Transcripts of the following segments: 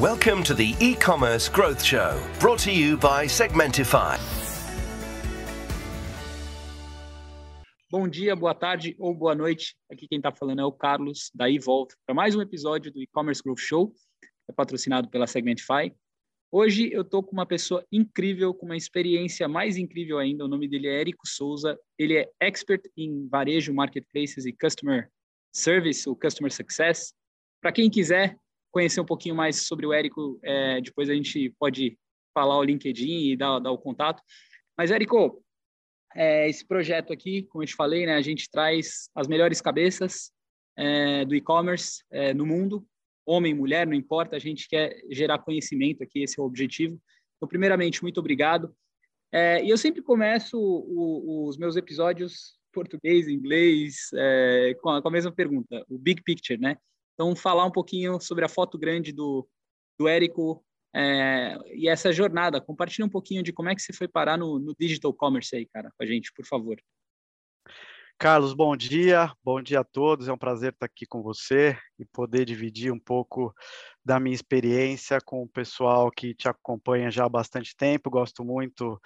Welcome to the e-commerce growth show, brought to you by Segmentify. Bom dia, boa tarde ou boa noite. Aqui quem está falando é o Carlos da Evolve para mais um episódio do e-commerce growth show, é patrocinado pela Segmentify. Hoje eu estou com uma pessoa incrível, com uma experiência mais incrível ainda. O nome dele é Érico Souza. Ele é expert em varejo, marketplaces e customer service, ou customer success. Para quem quiser, conhecer um pouquinho mais sobre o Érico, é, depois a gente pode falar o LinkedIn e dar, dar o contato. Mas, Érico, é, esse projeto aqui, como eu te falei, né, a gente traz as melhores cabeças é, do e-commerce é, no mundo, homem, mulher, não importa, a gente quer gerar conhecimento aqui, esse é o objetivo. Então, primeiramente, muito obrigado. É, e eu sempre começo o, os meus episódios português, inglês, é, com a, com a mesma pergunta, o big picture, né? Então, falar um pouquinho sobre a foto grande do, do Érico é, e essa jornada. Compartilha um pouquinho de como é que você foi parar no, no digital commerce aí, cara, com a gente, por favor. Carlos, bom dia, bom dia a todos. É um prazer estar aqui com você e poder dividir um pouco da minha experiência com o pessoal que te acompanha já há bastante tempo. Gosto muito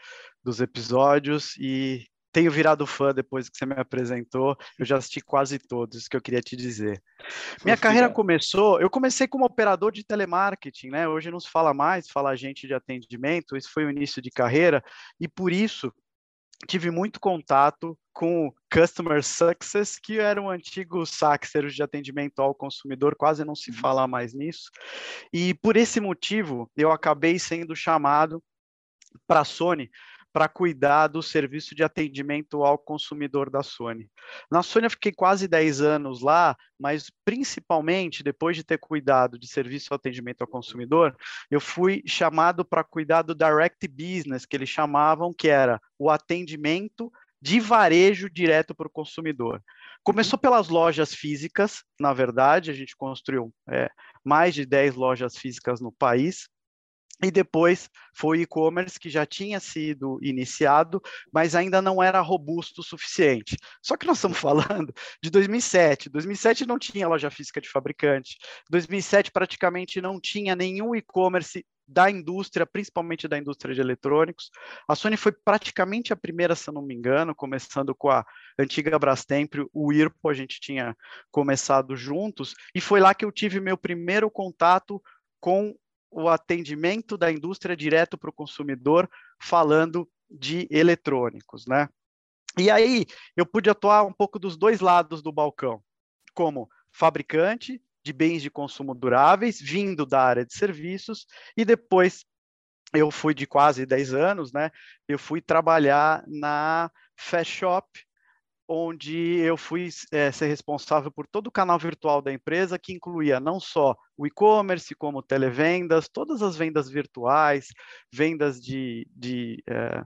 dos episódios e tenho virado fã depois que você me apresentou. Eu já assisti quase todos, que eu queria te dizer. Minha carreira começou, eu comecei como operador de telemarketing, né? Hoje não se fala mais, fala agente de atendimento, isso foi o início de carreira, e por isso tive muito contato com Customer Success, que era um antigo SAC, de atendimento ao consumidor, quase não se uhum. fala mais nisso. E por esse motivo, eu acabei sendo chamado para a Sony para cuidar do serviço de atendimento ao consumidor da Sony. Na Sony eu fiquei quase 10 anos lá, mas principalmente depois de ter cuidado de serviço de atendimento ao consumidor, eu fui chamado para cuidar do direct business, que eles chamavam, que era o atendimento de varejo direto para o consumidor. Começou pelas lojas físicas, na verdade, a gente construiu é, mais de 10 lojas físicas no país, e depois foi e-commerce que já tinha sido iniciado, mas ainda não era robusto o suficiente. Só que nós estamos falando de 2007. 2007 não tinha loja física de fabricante. 2007 praticamente não tinha nenhum e-commerce da indústria, principalmente da indústria de eletrônicos. A Sony foi praticamente a primeira, se eu não me engano, começando com a antiga Brastemp, o IRPO, a gente tinha começado juntos, e foi lá que eu tive meu primeiro contato com o atendimento da indústria direto para o consumidor, falando de eletrônicos, né? E aí eu pude atuar um pouco dos dois lados do balcão, como fabricante de bens de consumo duráveis, vindo da área de serviços, e depois eu fui de quase 10 anos, né? Eu fui trabalhar na Fast Shop, onde eu fui é, ser responsável por todo o canal virtual da empresa, que incluía não só o e-commerce, como televendas, todas as vendas virtuais, vendas de, de é,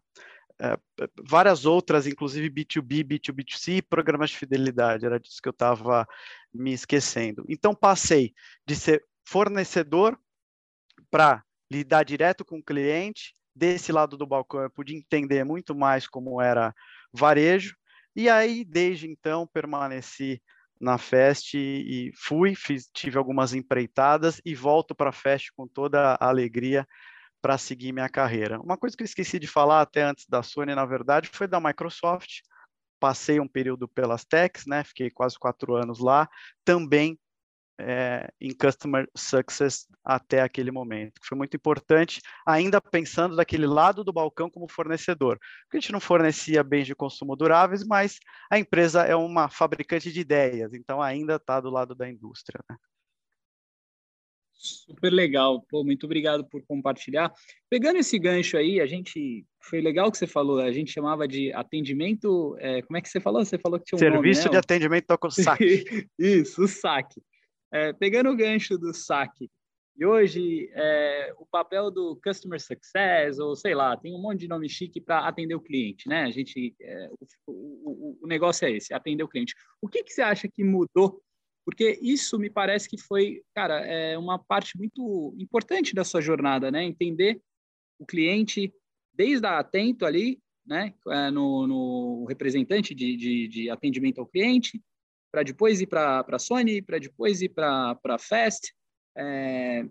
é, várias outras, inclusive B2B, B2B2C, programas de fidelidade, era disso que eu estava me esquecendo. Então, passei de ser fornecedor para lidar direto com o cliente, desse lado do balcão eu pude entender muito mais como era varejo, e aí, desde então, permaneci na Fest e fui, fiz, tive algumas empreitadas e volto para a Fest com toda a alegria para seguir minha carreira. Uma coisa que eu esqueci de falar até antes da Sony, na verdade, foi da Microsoft. Passei um período pelas techs, né? Fiquei quase quatro anos lá. Também é, em Customer Success até aquele momento, foi muito importante, ainda pensando daquele lado do balcão como fornecedor. Porque a gente não fornecia bens de consumo duráveis, mas a empresa é uma fabricante de ideias, então ainda está do lado da indústria. Né? Super legal, Pô, muito obrigado por compartilhar. Pegando esse gancho aí, a gente foi legal que você falou, a gente chamava de atendimento. É, como é que você falou? Você falou que tinha um serviço nome, de atendimento com saque. Isso, o saque. É, pegando o gancho do saque, e hoje é, o papel do Customer Success, ou sei lá, tem um monte de nome chique para atender o cliente, né? A gente, é, o, o, o, negócio é esse, atender o cliente. O que, que você acha que mudou? Porque isso me parece que foi, cara, é uma parte muito importante da sua jornada, né? Entender o cliente desde a atento ali, né? É, no, no representante de, de, de atendimento ao cliente, para depois ir para a Sony, para depois ir para a Fast. É,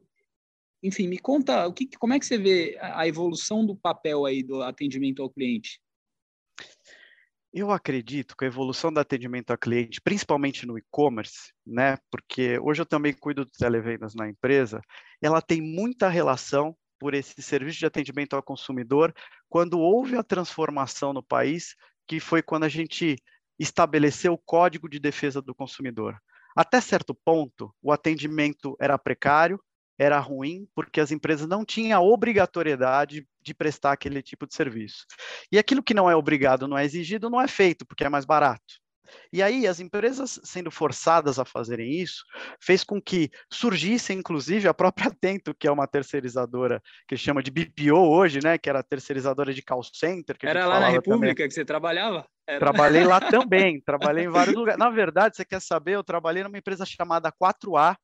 enfim, me conta o que, como é que você vê a evolução do papel aí do atendimento ao cliente? Eu acredito que a evolução do atendimento ao cliente, principalmente no e-commerce, né, porque hoje eu também cuido de televendas na empresa, ela tem muita relação por esse serviço de atendimento ao consumidor quando houve a transformação no país, que foi quando a gente estabeleceu o Código de Defesa do Consumidor. Até certo ponto, o atendimento era precário, era ruim, porque as empresas não tinham a obrigatoriedade de prestar aquele tipo de serviço. E aquilo que não é obrigado, não é exigido, não é feito, porque é mais barato. E aí, as empresas sendo forçadas a fazerem isso, fez com que surgisse, inclusive, a própria Atento, que é uma terceirizadora que chama de BPO hoje, né? Que era terceirizadora de call center. era lá na República também. que você trabalhava? Era. Trabalhei lá também, trabalhei em vários lugares. Na verdade, você quer saber, eu trabalhei numa empresa chamada 4A,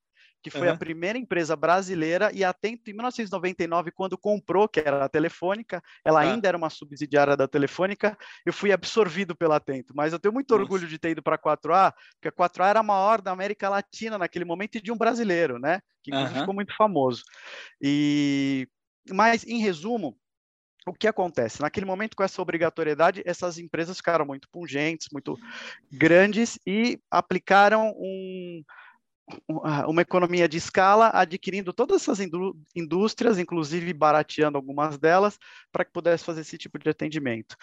que foi uhum. a primeira empresa brasileira e atento em 1999, quando comprou, que era a Telefônica, ela uhum. ainda era uma subsidiária da Telefônica, eu fui absorvido pela Atento, mas eu tenho muito Nossa. orgulho de ter ido para a 4A, porque a 4A era a maior da América Latina naquele momento e de um brasileiro, né? Que uhum. ficou muito famoso. E mas em resumo, o que acontece? Naquele momento, com essa obrigatoriedade, essas empresas ficaram muito pungentes, muito grandes e aplicaram um, uma economia de escala, adquirindo todas essas indústrias, inclusive barateando algumas delas, para que pudesse fazer esse tipo de atendimento.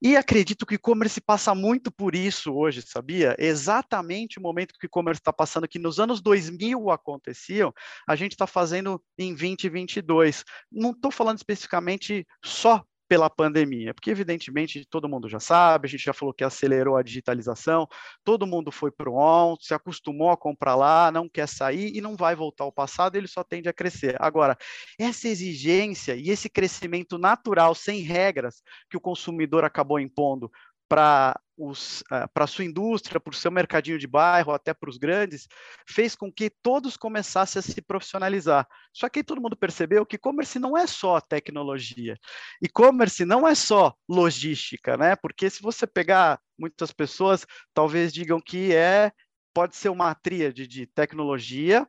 E acredito que o e-commerce passa muito por isso hoje, sabia? Exatamente o momento que o e-commerce está passando, que nos anos 2000 aconteciam, a gente está fazendo em 2022. Não estou falando especificamente só pela pandemia, porque evidentemente todo mundo já sabe, a gente já falou que acelerou a digitalização, todo mundo foi para o on, se acostumou a comprar lá, não quer sair e não vai voltar ao passado, ele só tende a crescer. Agora, essa exigência e esse crescimento natural, sem regras, que o consumidor acabou impondo para uh, a sua indústria, para o seu mercadinho de bairro, até para os grandes, fez com que todos começassem a se profissionalizar. Só que todo mundo percebeu que e-commerce não é só tecnologia, e-commerce não é só logística, né? Porque se você pegar muitas pessoas, talvez digam que é pode ser uma tríade de tecnologia,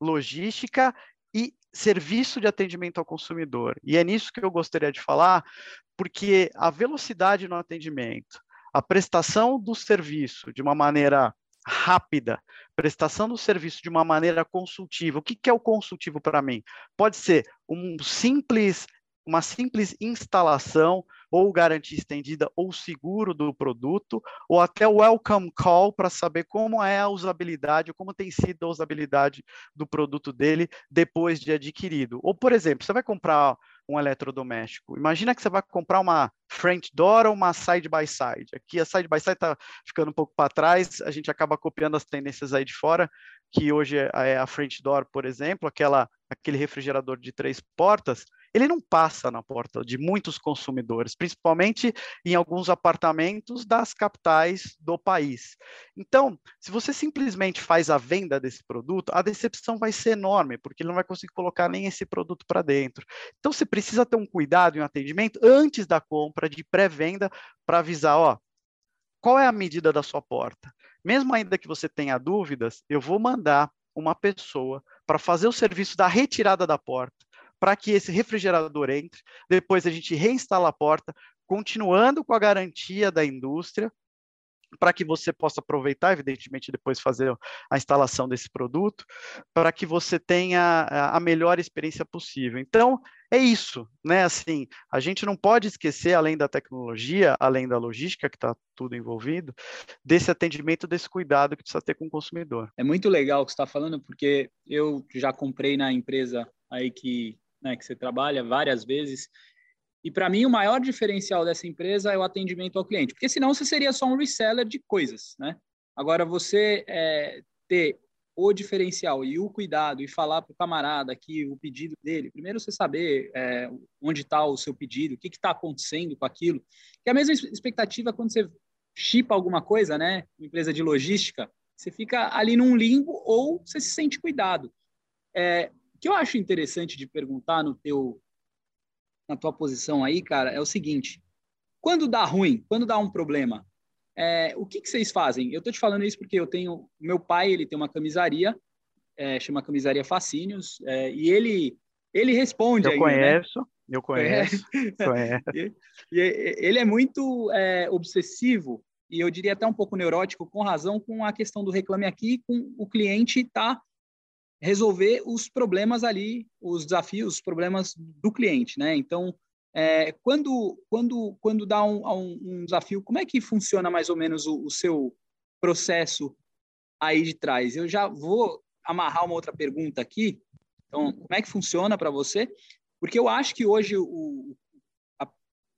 logística e serviço de atendimento ao consumidor. E é nisso que eu gostaria de falar, porque a velocidade no atendimento, a prestação do serviço de uma maneira rápida, prestação do serviço de uma maneira consultiva. O que, que é o consultivo para mim? Pode ser um simples, uma simples instalação ou garantia estendida ou seguro do produto, ou até o welcome call para saber como é a usabilidade, ou como tem sido a usabilidade do produto dele depois de adquirido. Ou, por exemplo, você vai comprar um eletrodoméstico. Imagina que você vai comprar uma front door ou uma side by side. Aqui a side by side está ficando um pouco para trás, a gente acaba copiando as tendências aí de fora, que hoje é, é a front door, por exemplo, aquela aquele refrigerador de três portas ele não passa na porta de muitos consumidores, principalmente em alguns apartamentos das capitais do país. Então, se você simplesmente faz a venda desse produto, a decepção vai ser enorme, porque ele não vai conseguir colocar nem esse produto para dentro. Então, você precisa ter um cuidado em um atendimento antes da compra, de pré-venda, para avisar, ó, qual é a medida da sua porta? Mesmo ainda que você tenha dúvidas, eu vou mandar uma pessoa para fazer o serviço da retirada da porta para que esse refrigerador entre. Depois a gente reinstala a porta, continuando com a garantia da indústria, para que você possa aproveitar, evidentemente, depois fazer a instalação desse produto, para que você tenha a melhor experiência possível. Então, é isso, né? Assim, a gente não pode esquecer, além da tecnologia, além da logística, que está tudo envolvido, desse atendimento, desse cuidado que precisa ter com o consumidor. É muito legal o que você está falando, porque eu já comprei na empresa aí que né, que você trabalha várias vezes. E para mim o maior diferencial dessa empresa é o atendimento ao cliente, porque senão você seria só um reseller de coisas, né? Agora você é, ter o diferencial e o cuidado e falar para o camarada aqui o pedido dele, primeiro você saber é, onde está o seu pedido, o que está acontecendo com aquilo, que é a mesma expectativa quando você chipa alguma coisa, né? Uma empresa de logística, você fica ali num limbo ou você se sente cuidado. É, que eu acho interessante de perguntar no teu na tua posição aí, cara, é o seguinte: quando dá ruim, quando dá um problema, é, o que, que vocês fazem? Eu tô te falando isso porque eu tenho meu pai, ele tem uma camisaria, é, chama camisaria Fascínios, é, e ele ele responde. Eu aí, conheço, né? eu conheço. conheço. e, e, ele é muito é, obsessivo e eu diria até um pouco neurótico, com razão, com a questão do reclame aqui, com o cliente tá resolver os problemas ali, os desafios, os problemas do cliente, né? Então, é, quando, quando, quando dá um, um, desafio, como é que funciona mais ou menos o, o, seu processo aí de trás? Eu já vou amarrar uma outra pergunta aqui. Então, como é que funciona para você? Porque eu acho que hoje o, a,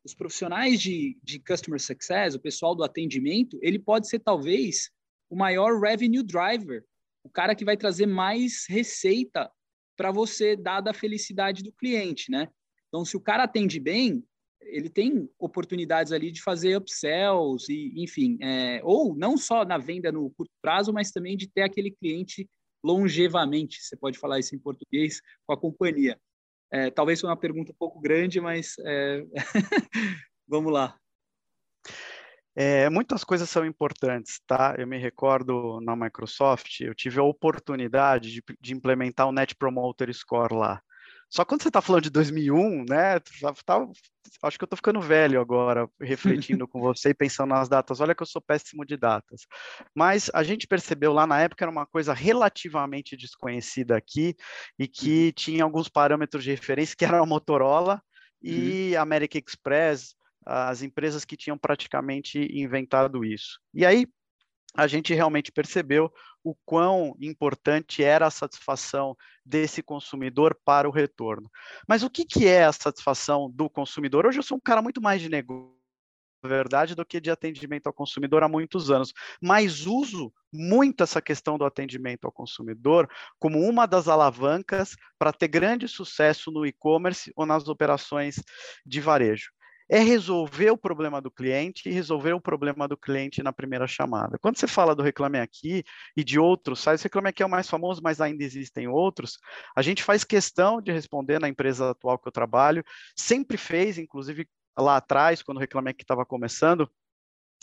os profissionais de, de Customer Success, o pessoal do atendimento, ele pode ser talvez o maior revenue driver o cara que vai trazer mais receita para você, dada a felicidade do cliente, né? Então, se o cara atende bem, ele tem oportunidades ali de fazer upsells e, enfim, é, ou não só na venda no curto prazo, mas também de ter aquele cliente longevamente, você pode falar isso em português, com a companhia. É, talvez foi uma pergunta um pouco grande, mas é... vamos lá. É, muitas coisas são importantes, tá? Eu me recordo na Microsoft, eu tive a oportunidade de, de implementar o Net Promoter Score lá. Só quando você está falando de 2001, né? Tá, tá, acho que eu estou ficando velho agora, refletindo com você e pensando nas datas. Olha que eu sou péssimo de datas. Mas a gente percebeu lá na época era uma coisa relativamente desconhecida aqui e que uhum. tinha alguns parâmetros de referência que era a Motorola e uhum. American Express, as empresas que tinham praticamente inventado isso. E aí a gente realmente percebeu o quão importante era a satisfação desse consumidor para o retorno. Mas o que, que é a satisfação do consumidor? Hoje eu sou um cara muito mais de negócio verdade do que de atendimento ao consumidor há muitos anos, mas uso muito essa questão do atendimento ao consumidor como uma das alavancas para ter grande sucesso no e-commerce ou nas operações de varejo é resolver o problema do cliente e resolver o problema do cliente na primeira chamada. Quando você fala do Reclame Aqui e de outros sites, Reclame Aqui é o mais famoso, mas ainda existem outros, a gente faz questão de responder na empresa atual que eu trabalho, sempre fez, inclusive lá atrás, quando o Reclame Aqui estava começando,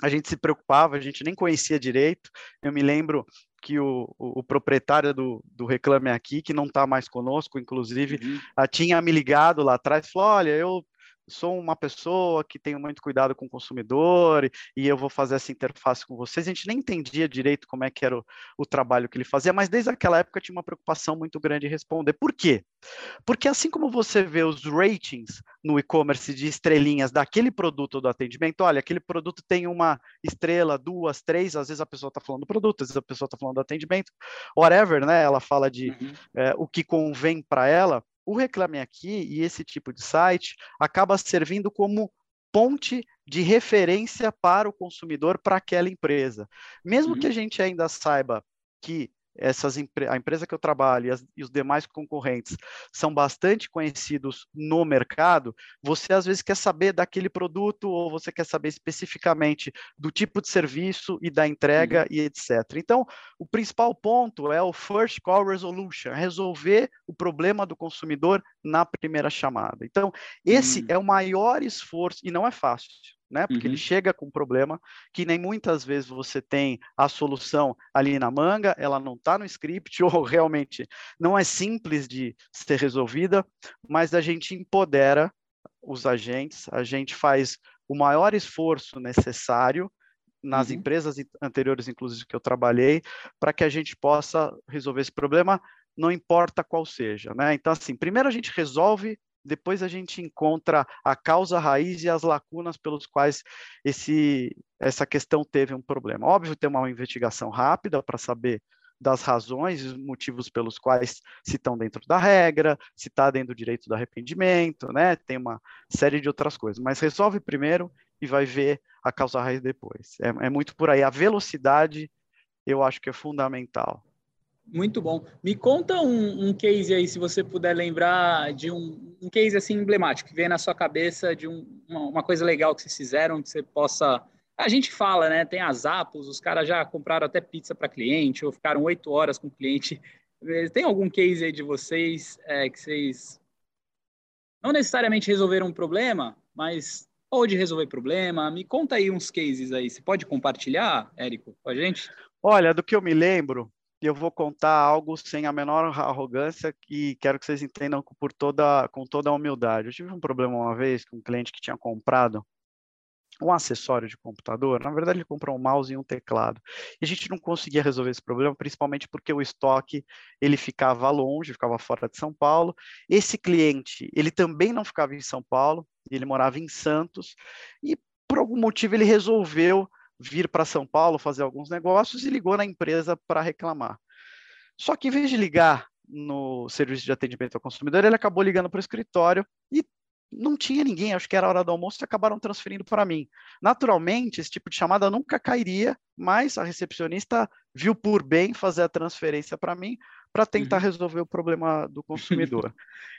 a gente se preocupava, a gente nem conhecia direito. Eu me lembro que o, o, o proprietário do, do, Reclame Aqui, que não está mais conosco, inclusive, uhum. tinha me ligado lá atrás e falou: Olha, eu sou uma pessoa que tenho muito cuidado com o consumidor e eu vou fazer essa interface com vocês. A gente nem entendia direito como é que era o, o trabalho que ele fazia, mas desde aquela época tinha uma preocupação muito grande em responder. Por quê? Porque assim como você vê os ratings no e-commerce de estrelinhas daquele produto ou do atendimento, olha, aquele produto tem uma estrela, duas, três, às vezes a pessoa está falando do produto, às vezes a pessoa está falando do atendimento, whatever, né? Ela fala de uhum. é, o que convém para ela o Reclame Aqui e esse tipo de site acaba servindo como ponte de referência para o consumidor para aquela empresa. Mesmo uhum. que a gente ainda saiba que essas a empresa que eu trabalho e, as, e, os demais concorrentes são bastante conhecidos no mercado, você às vezes quer saber daquele produto ou você quer saber especificamente do tipo de serviço e da entrega uhum. e etc. Então, o principal ponto é o first call resolution, resolver o problema do consumidor na primeira chamada. Então, esse uhum. é o maior esforço e não é fácil né? Porque uhum. ele chega com um problema que nem muitas vezes você tem a solução ali na manga, ela não está no script ou realmente não é simples de ser resolvida, mas a gente empodera os agentes, a gente faz o maior esforço necessário nas uhum. empresas anteriores, inclusive que eu trabalhei, para que a gente possa resolver esse problema, não importa qual seja, né? Então, assim, primeiro a gente resolve depois a gente encontra a causa raiz e as lacunas pelos quais esse, essa questão teve um problema. Óbvio, tem uma investigação rápida para saber das razões e os motivos pelos quais se estão dentro da regra, se está dentro do direito do arrependimento, né? Tem uma série de outras coisas. Mas resolve primeiro e vai ver a causa raiz depois. É, é muito por aí. A velocidade eu acho que é fundamental. Muito bom. Me conta um, um, case aí, se você puder lembrar de um, um case assim emblemático que vem na sua cabeça de um, uma, uma, coisa legal que vocês fizeram, que você possa. A gente fala, né? Tem as Apos, os caras já compraram até pizza para cliente, ou ficaram oito horas com o cliente. Tem algum case aí de vocês é, que vocês não necessariamente resolveram um problema, mas pode resolver problema? Me conta aí uns cases aí. Você pode compartilhar, Érico, com a gente? Olha, do que eu me lembro, eu vou contar algo sem a menor arrogância e quero que vocês entendam por toda, com toda a humildade. Eu tive um problema uma vez com um cliente que tinha comprado um acessório de computador, na verdade ele comprou um mouse e um teclado. E a gente não conseguia resolver esse problema, principalmente porque o estoque ele ficava longe, ficava fora de São Paulo. Esse cliente, ele também não ficava em São Paulo, ele morava em Santos e por algum motivo ele resolveu vir para São Paulo fazer alguns negócios e ligou na empresa para reclamar. Só que em vez de ligar no serviço de atendimento ao consumidor, ele acabou ligando para o escritório e não tinha ninguém, acho que era hora do almoço, e acabaram transferindo para mim. Naturalmente, esse tipo de chamada nunca cairia, mas a recepcionista viu por bem fazer a transferência para mim, para tentar uhum. resolver o problema do consumidor.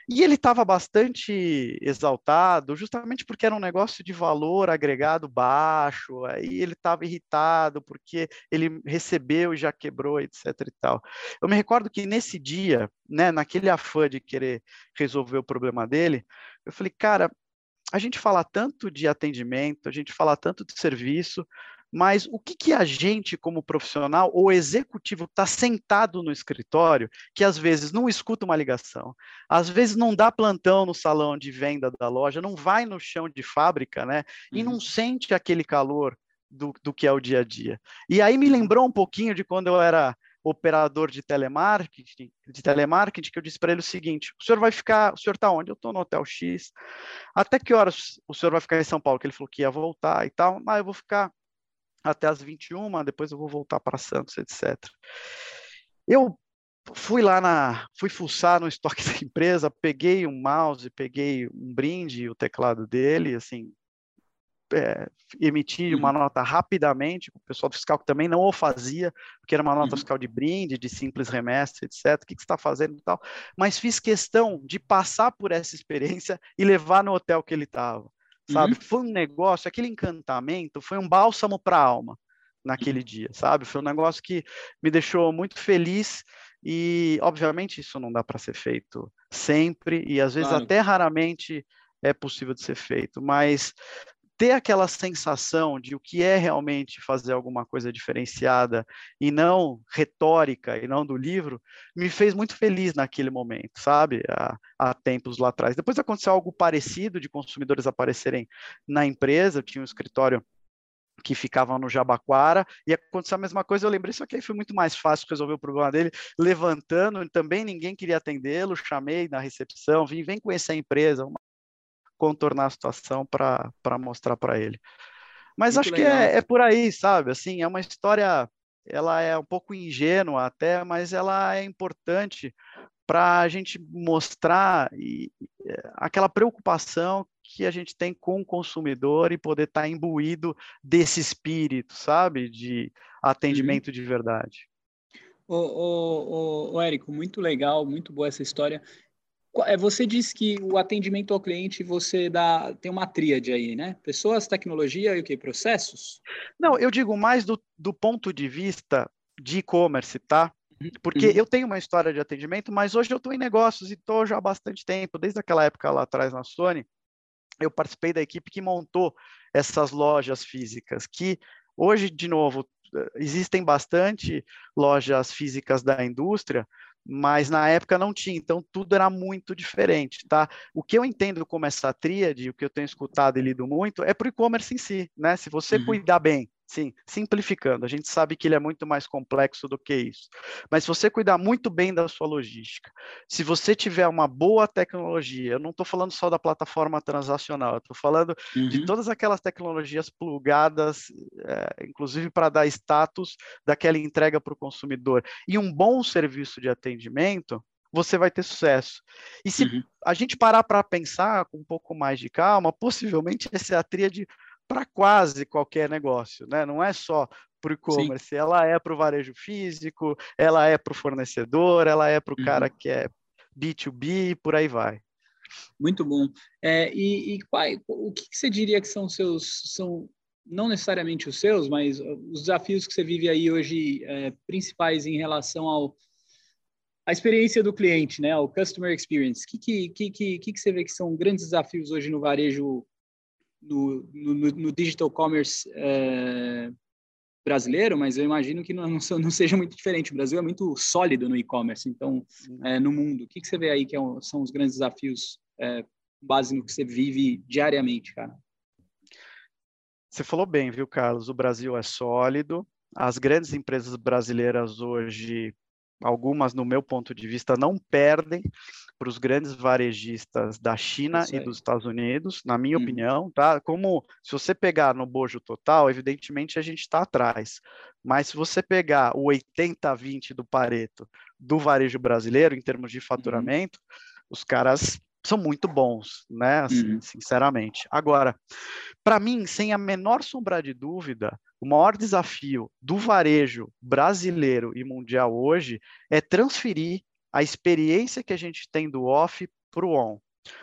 e ele estava bastante exaltado, justamente porque era um negócio de valor agregado baixo, aí ele estava irritado porque ele recebeu e já quebrou, etc. e tal. Eu me recordo que nesse dia, né, naquele afã de querer resolver o problema dele, eu falei, cara, a gente fala tanto de atendimento, a gente fala tanto de serviço, mas o que, que a gente, como profissional ou executivo, está sentado no escritório, que às vezes não escuta uma ligação, às vezes não dá plantão no salão de venda da loja, não vai no chão de fábrica, né? E não uhum. sente aquele calor do, do que é o dia a dia. E aí me lembrou um pouquinho de quando eu era operador de telemarketing, de telemarketing, que eu disse para ele o seguinte: o senhor vai ficar, o senhor está onde? Eu estou no hotel X. Até que horas o senhor vai ficar em São Paulo? Que ele falou que ia voltar e tal. Ah, eu vou ficar até as 21, depois eu vou voltar para Santos, etc. Eu fui lá na, fui fuçar no estoque da empresa, peguei um mouse, peguei um brinde, o teclado dele, assim, é, emiti uma uhum. nota rapidamente, o pessoal do fiscal que também não o fazia, porque era uma nota uhum. fiscal de brinde, de simples remessa, etc. O que, que você está fazendo e tal. Mas fiz questão de passar por essa experiência e levar no hotel que ele estava sabe? Uhum. Foi um negócio, aquele encantamento foi um bálsamo para a alma naquele uhum. dia, sabe? Foi um negócio que me deixou muito feliz e, obviamente, isso não dá para ser feito sempre e às vezes claro. até raramente é possível de ser feito, mas ter aquela sensação de o que é realmente fazer alguma coisa diferenciada e não retórica e não do livro, me fez muito feliz naquele momento, sabe? Há, há tempos lá atrás. Depois aconteceu algo parecido de consumidores aparecerem na empresa, eu tinha um escritório que ficava no Jabaquara, e aconteceu a mesma coisa, eu lembrei, só que aí foi muito mais fácil resolver o problema dele, levantando, também ninguém queria atendê-lo, chamei na recepção, vim, vem conhecer a empresa, uma contornar a situação para mostrar para ele. Mas Muito acho legal. que é, é por aí, sabe? Assim, é uma história, ela é um pouco ingênua até, mas ela é importante para a gente mostrar e, é, aquela preocupação que a gente tem com o consumidor e poder estar tá imbuído desse espírito, sabe, de atendimento uhum. de verdade. Ô, ô, ô, ô, Érico, muito legal, muito boa essa história. É, você disse que o atendimento ao cliente você dá tem uma tríade aí, né? Pessoas, tecnologia e o que? Processos? Não, eu digo mais do, do ponto de vista de e-commerce, tá? Uhum. Porque uhum. eu tenho uma história de atendimento, mas hoje eu estou em negócios e estou já há bastante tempo, desde aquela época lá atrás na Sony, eu participei da equipe que montou essas lojas físicas, que hoje, de novo, existem bastante lojas físicas da indústria, mas na época não tinha, então tudo era muito diferente, tá? O que eu entendo como essa tríade, o que eu tenho escutado e lido muito, é para o e-commerce em si, né? Se você uhum. cuidar bem Sim, simplificando, a gente sabe que ele é muito mais complexo do que isso. Mas se você cuidar muito bem da sua logística, se você tiver uma boa tecnologia, eu não estou falando só da plataforma transacional, eu estou falando uhum. de todas aquelas tecnologias plugadas, é, inclusive para dar status daquela entrega para o consumidor, e um bom serviço de atendimento, você vai ter sucesso. E se uhum. a gente parar para pensar com um pouco mais de calma, possivelmente essa é a tríade para quase qualquer negócio, né? Não é só para o e-commerce, ela é para o varejo físico, ela é para o fornecedor, ela é para o uhum. cara que é B2B, por aí vai. Muito bom. É, e, e qual, o que, que, você diria que são seus, são não necessariamente os seus, mas os desafios que você vive aí hoje é, principais em relação ao a experiência do cliente, né, o customer experience. O que, que, que, que, que você vê que são grandes desafios hoje no varejo no, no, no digital commerce é, brasileiro, mas eu imagino que não, não, seja muito diferente. O Brasil é muito sólido no e-commerce, então, é, no mundo. O que, que você vê aí que é são os grandes desafios é, base no que você vive diariamente, cara? Você falou bem, viu, Carlos? O Brasil é sólido. As grandes empresas brasileiras hoje, algumas, no meu ponto de vista, não perdem para os grandes varejistas da China e dos Estados Unidos, na minha hum. opinião, tá? Como se você pegar no bojo total, evidentemente a gente está atrás. Mas se você pegar o 80-20 do Pareto do varejo brasileiro, em termos de uhum. faturamento, os caras são muito bons, né? Assim, uhum. Sinceramente. Agora, para mim, sem a menor sombra de dúvida, o maior desafio do varejo brasileiro e mundial hoje é transferir a experiência que a gente tem do off para o on.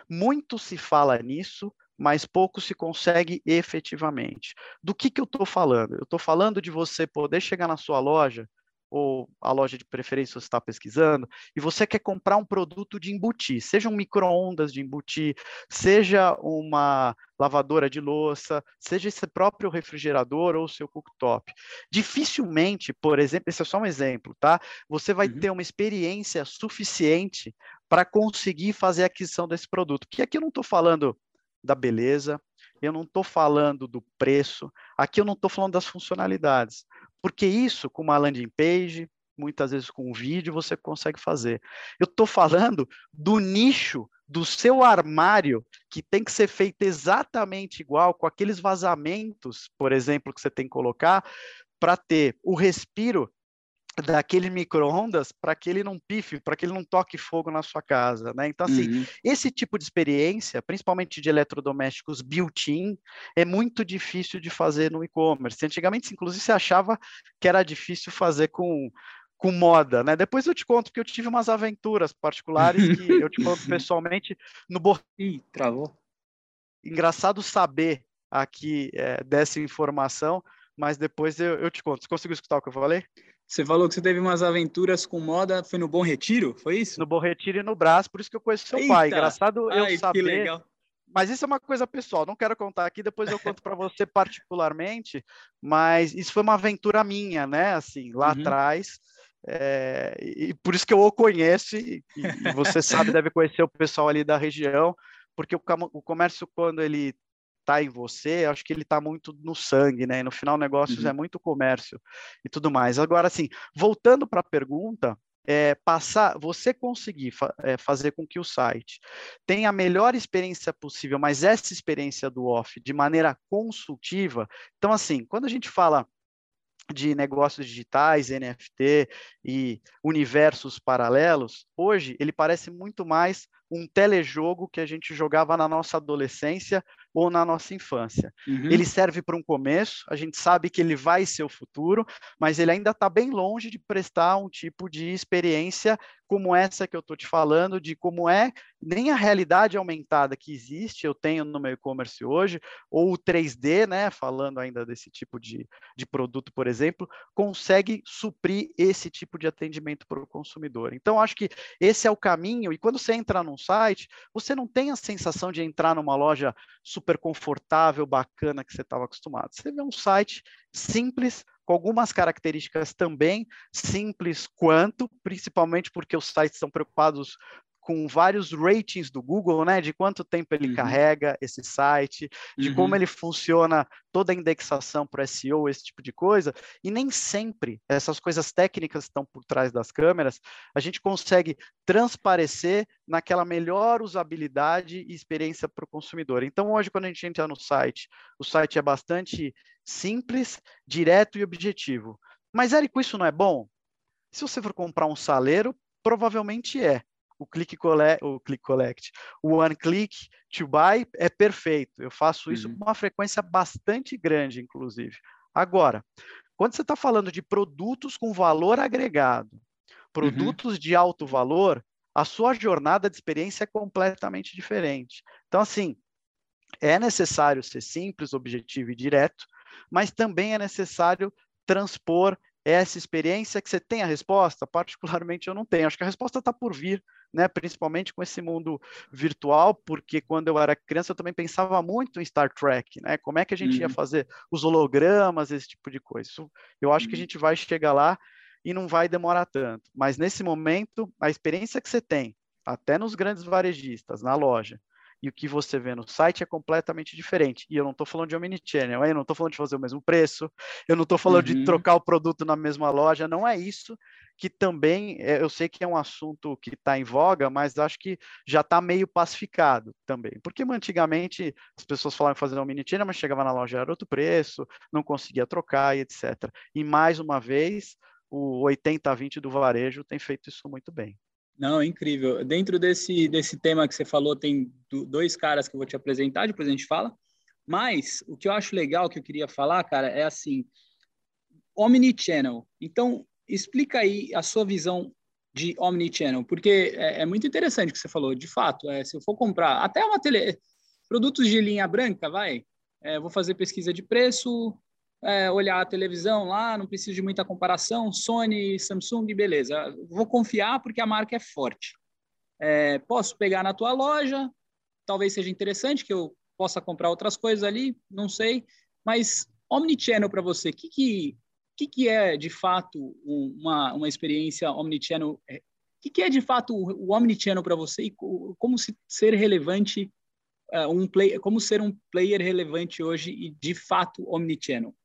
Muito se fala nisso, mas pouco se consegue efetivamente. Do que, que eu estou falando? Eu estou falando de você poder chegar na sua loja ou a loja de preferência você está pesquisando, e você quer comprar um produto de embutir, seja um micro-ondas de embutir, seja uma lavadora de louça, seja esse próprio refrigerador ou seu cooktop. Dificilmente, por exemplo, esse é só um exemplo, tá? Você vai uhum. ter uma experiência suficiente para conseguir fazer a aquisição desse produto. Porque aqui eu não estou falando da beleza, eu não estou falando do preço, aqui eu não estou falando das funcionalidades. Porque isso, com uma landing page, muitas vezes com um vídeo, você consegue fazer. Eu estou falando do nicho do seu armário que tem que ser feito exatamente igual, com aqueles vazamentos, por exemplo, que você tem que colocar, para ter o respiro daquele micro-ondas para que ele não pife, para que ele não toque fogo na sua casa, né? Então, assim, uhum. esse tipo de experiência, principalmente de eletrodomésticos built-in, é muito difícil de fazer no e-commerce. Antigamente, inclusive, você achava que era difícil fazer com com moda, né? Depois eu te conto que eu tive umas aventuras particulares que eu te conto pessoalmente no Bor... Ih, travou. Engraçado saber aqui é, dessa informação, mas depois eu, eu te conto. Você conseguiu escutar o que eu falei? Você falou que você teve umas aventuras com moda, foi no Bom Retiro, foi isso? No Bom Retiro e no Brás, por isso que eu conheço seu Eita! pai. Engraçado eu Ai, saber. Que legal. Mas isso é uma coisa pessoal, não quero contar aqui, depois eu conto para você particularmente, mas isso foi uma aventura minha, né? Assim, lá uhum. atrás. É, e por isso que eu o conheço, e, e você sabe, deve conhecer o pessoal ali da região, porque o, o comércio, quando ele está em você, acho que ele está muito no sangue, né? E no final, negócios uhum. é muito comércio e tudo mais. Agora, assim, voltando para a pergunta, é, passar, você conseguir fa é, fazer com que o site tenha a melhor experiência possível, mas essa experiência do off de maneira consultiva. Então, assim, quando a gente fala de negócios digitais, NFT e universos paralelos, hoje ele parece muito mais um telejogo que a gente jogava na nossa adolescência ou na nossa infância. Uhum. Ele serve para um começo, a gente sabe que ele vai ser o futuro, mas ele ainda está bem longe de prestar um tipo de experiência como essa que eu estou te falando, de como é nem a realidade aumentada que existe, eu tenho no meu e-commerce hoje, ou o 3D, né, falando ainda desse tipo de, de produto, por exemplo, consegue suprir esse tipo de atendimento para o consumidor. Então, acho que esse é o caminho, e quando você entra num site, você não tem a sensação de entrar numa loja super confortável, bacana que você estava acostumado. Você vê um site simples, com algumas características também simples quanto, principalmente porque os sites estão preocupados com vários ratings do Google, né, de quanto tempo ele uhum. carrega esse site, de uhum. como ele funciona toda a indexação para SEO, esse tipo de coisa, e nem sempre essas coisas técnicas estão por trás das câmeras, a gente consegue transparecer naquela melhor usabilidade e experiência para o consumidor. Então, hoje, quando a gente entra no site, o site é bastante simples, direto e objetivo. Mas, Érico, isso não é bom? Se você for comprar um saleiro, provavelmente é o click collect, o click collect, o one click to buy é perfeito. Eu faço isso uhum. com uma frequência bastante grande, inclusive. Agora, quando você está falando de produtos com valor agregado, produtos uhum. de alto valor, a sua jornada de experiência é completamente diferente. Então, assim, é necessário ser simples, objetivo e direto, mas também é necessário transpor essa experiência que você tem a resposta, particularmente eu não tenho. Acho que a resposta está por vir né? Principalmente com esse mundo virtual, porque quando eu era criança eu também pensava muito em Star Trek, né? Como é que a gente uhum. ia fazer os hologramas, esse tipo de coisa. Isso, eu acho uhum. que a uhum. gente vai chegar lá e não vai demorar tanto. Mas nesse momento, a experiência que você tem, até nos grandes varejistas, na loja, e o que você vê no site é completamente diferente. E eu não estou falando de omnichannel, eu não estou falando de fazer o mesmo preço, eu não estou falando uhum. de trocar o produto na mesma loja, não é isso que também, é, eu sei que é um assunto que está em voga, mas acho que já está meio pacificado também. Porque antigamente as pessoas falavam em fazer omnichannel, mas chegava na loja era outro preço, não conseguia trocar e etc. E mais uma vez, o 80-20 do varejo tem feito isso muito bem. Não, incrível. Dentro desse, desse tema que você falou, tem dois caras que eu vou te apresentar, depois a gente fala. Mas o que eu acho legal que eu queria falar, cara, é assim: Omnichannel. Então, explica aí a sua visão de Omnichannel, porque é, é muito interessante o que você falou. De fato, é, se eu for comprar até uma tele. Produtos de linha branca, vai. É, vou fazer pesquisa de preço, é, olhar a televisão lá, não preciso de muita comparação, Sony, Samsung, beleza. Vou confiar porque a marca é forte. É, posso pegar na tua loja, talvez seja interessante que eu possa comprar outras coisas ali, não sei. Mas omnichannel para você, o que, que, que, que é de fato uma, uma experiência omnichannel? O é, que, que é de fato o, o omnichannel para você e como se ser relevante, uh, um play, como ser um player relevante hoje e de fato omnichannel?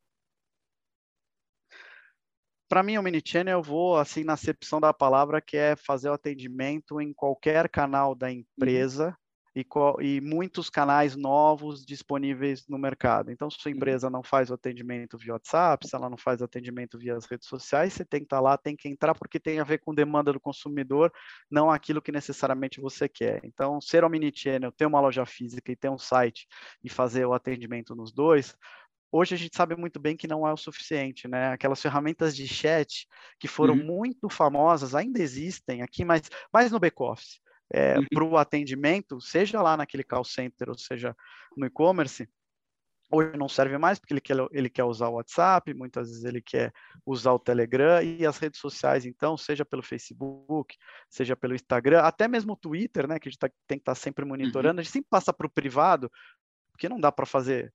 Para mim, o mini-channel, eu vou, assim, na acepção da palavra, que é fazer o atendimento em qualquer canal da empresa uhum. e, e, muitos canais novos disponíveis no mercado. Então, se sua uhum. empresa não faz o atendimento via WhatsApp, se ela não faz o atendimento via as redes sociais, você tem que estar tá lá, tem que entrar, porque tem a ver com demanda do consumidor, não aquilo que necessariamente você quer. Então, ser um mini-channel, ter uma loja física e ter um site e fazer o atendimento nos dois, hoje a gente sabe muito bem que não é o suficiente, né? Aquelas ferramentas de chat que foram uhum. muito famosas ainda existem aqui, mas mais no back-office. É, uhum. Para o atendimento, seja lá naquele call center ou seja no e-commerce, hoje não serve mais porque ele quer, ele quer usar o WhatsApp, muitas vezes ele quer usar o Telegram e as redes sociais, então, seja pelo Facebook, seja pelo Instagram, até mesmo o Twitter, né, que a gente tá, tem que estar tá sempre uhum. monitorando, uhum. a gente sempre passa para o privado, porque não dá para fazer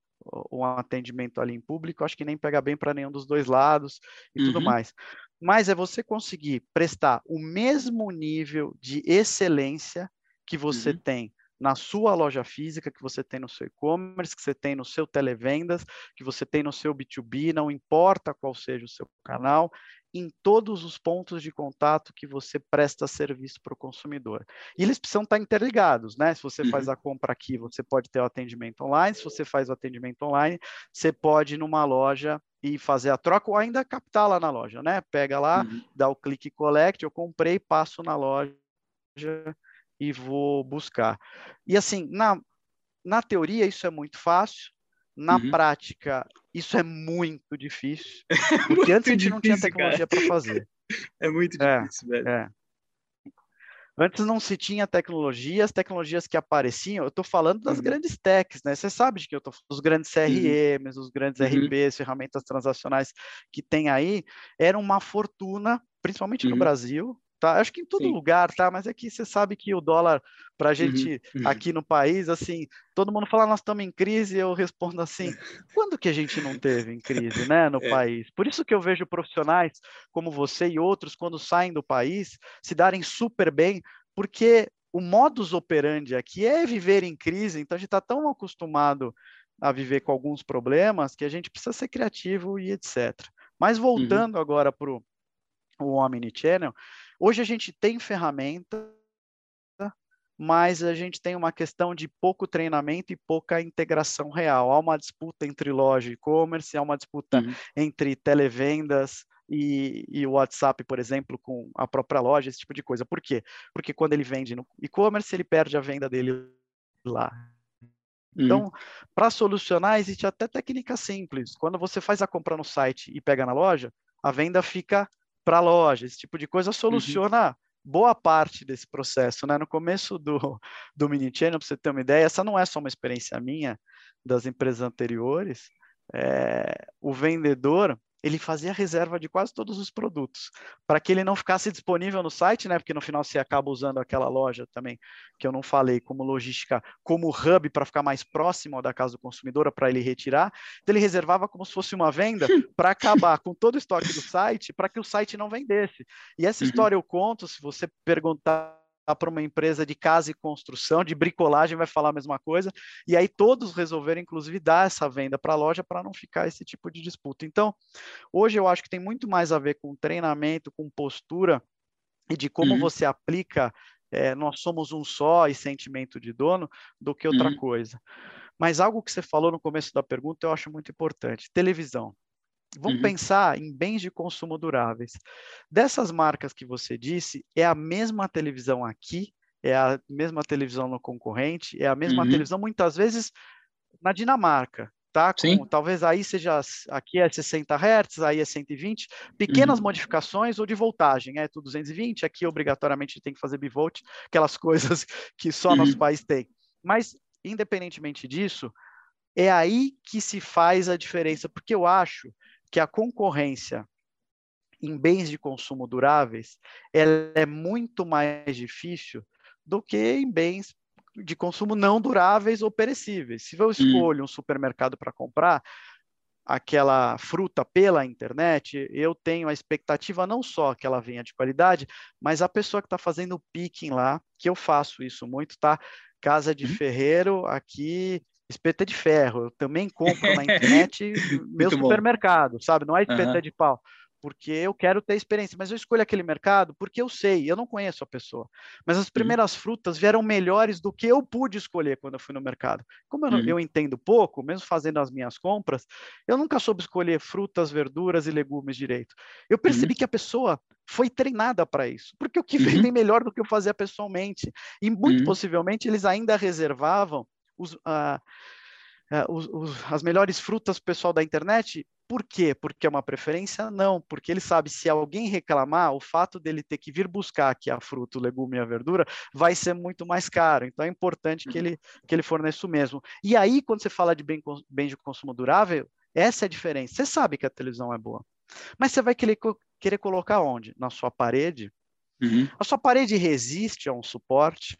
um atendimento ali em público, acho que nem pega bem para nenhum dos dois lados e uhum. tudo mais. Mas é você conseguir prestar o mesmo nível de excelência que você uhum. tem na sua loja física, que você tem no seu e-commerce, que você tem no seu televendas, que você tem no seu B2B, não importa qual seja o seu canal, em todos os pontos de contato que você presta serviço para o consumidor. E eles precisam estar interligados, né? Se você uhum. faz a compra aqui, você pode ter o atendimento online, se você faz o atendimento online, você pode ir numa loja e fazer a troca ou ainda captar lá na loja, né? Pega lá, uhum. dá o clique collect, eu comprei, passo na loja e vou buscar. E assim, na, na teoria isso é muito fácil, na uhum. prática isso é muito difícil, porque antes a gente difícil, não tinha tecnologia para fazer. É muito é, difícil, é, velho. É. Antes não se tinha tecnologia, as tecnologias que apareciam, eu estou falando das uhum. grandes techs, né? Você sabe de que eu estou falando dos grandes CRMs, uhum. os grandes uhum. RPs, ferramentas transacionais que tem aí, era uma fortuna, principalmente no uhum. Brasil, tá? Acho que em todo Sim. lugar, tá? Mas é que você sabe que o dólar, para a uhum, gente uhum. aqui no país, assim, todo mundo fala, nós estamos em crise, eu respondo assim, quando que a gente não teve em crise, né, no é. país? Por isso que eu vejo profissionais como você e outros, quando saem do país, se darem super bem, porque o modus operandi aqui é viver em crise, então a gente está tão acostumado a viver com alguns problemas que a gente precisa ser criativo e etc. Mas uhum. voltando uhum. agora para o Omnichannel, Hoje a gente tem ferramenta, mas a gente tem uma questão de pouco treinamento e pouca integração real. Há uma disputa entre loja e e-commerce, há uma disputa uhum. entre televendas e, e o WhatsApp, por exemplo, com a própria loja, esse tipo de coisa. Por quê? Porque quando ele vende no e-commerce, ele perde a venda dele lá. Então, uhum. para solucionar, existe até técnica simples. Quando você faz a compra no site e pega na loja, a venda fica para a loja, esse tipo de coisa, uhum. soluciona uhum. boa parte desse processo. Né? No começo do, do Mini Channel, para você ter uma ideia, essa não é só uma experiência minha das empresas anteriores, é, o vendedor ele fazia reserva de quase todos os produtos, para que ele não ficasse disponível no site, né? Porque no final você acaba usando aquela loja também, que eu não falei, como logística, como hub para ficar mais próximo da casa do consumidor, para ele retirar. Então ele reservava como se fosse uma venda para acabar com todo o estoque do site, para que o site não vendesse. E essa uhum. história eu conto, se você perguntar para uma empresa de casa e construção, de bricolagem, vai falar a mesma coisa, e aí todos resolveram, inclusive, dar essa venda para a loja para não ficar esse tipo de disputa. Então, hoje eu acho que tem muito mais a ver com treinamento, com postura e de como uhum. você aplica é, nós somos um só e sentimento de dono, do que outra uhum. coisa. Mas algo que você falou no começo da pergunta eu acho muito importante: televisão. Vamos uhum. pensar em bens de consumo duráveis. Dessas marcas que você disse, é a mesma televisão aqui, é a mesma televisão no concorrente, é a mesma uhum. televisão muitas vezes na Dinamarca, tá? Com, talvez aí seja aqui é 60 Hz, aí é 120, pequenas uhum. modificações ou de voltagem, é tudo 220, aqui obrigatoriamente tem que fazer bivolt, aquelas coisas que só nosso uhum. país tem. Mas independentemente disso, é aí que se faz a diferença, porque eu acho que a concorrência em bens de consumo duráveis ela é muito mais difícil do que em bens de consumo não duráveis ou perecíveis. Se eu escolho um supermercado para comprar aquela fruta pela internet, eu tenho a expectativa não só que ela venha de qualidade, mas a pessoa que está fazendo o picking lá, que eu faço isso muito, tá? Casa de hum. Ferreiro, aqui espeta de ferro. Eu também compro na internet meu supermercado, sabe? Não é espeta uhum. de pau. Porque eu quero ter experiência, mas eu escolho aquele mercado porque eu sei, eu não conheço a pessoa. Mas as uhum. primeiras uhum. frutas vieram melhores do que eu pude escolher quando eu fui no mercado. Como eu, uhum. eu entendo pouco, mesmo fazendo as minhas compras, eu nunca soube escolher frutas, verduras e legumes direito. Eu percebi uhum. que a pessoa foi treinada para isso, porque o que uhum. vem melhor do que eu fazia pessoalmente. E muito possivelmente eles ainda reservavam os, os, os, as melhores frutas para pessoal da internet. Por quê? Porque é uma preferência? Não, porque ele sabe se alguém reclamar, o fato dele ter que vir buscar aqui a fruta, o legume e a verdura vai ser muito mais caro. Então é importante que ele, que ele forneça o mesmo. E aí, quando você fala de bem, bem de consumo durável, essa é a diferença. Você sabe que a televisão é boa, mas você vai querer, querer colocar onde? Na sua parede? Uhum. A sua parede resiste a um suporte?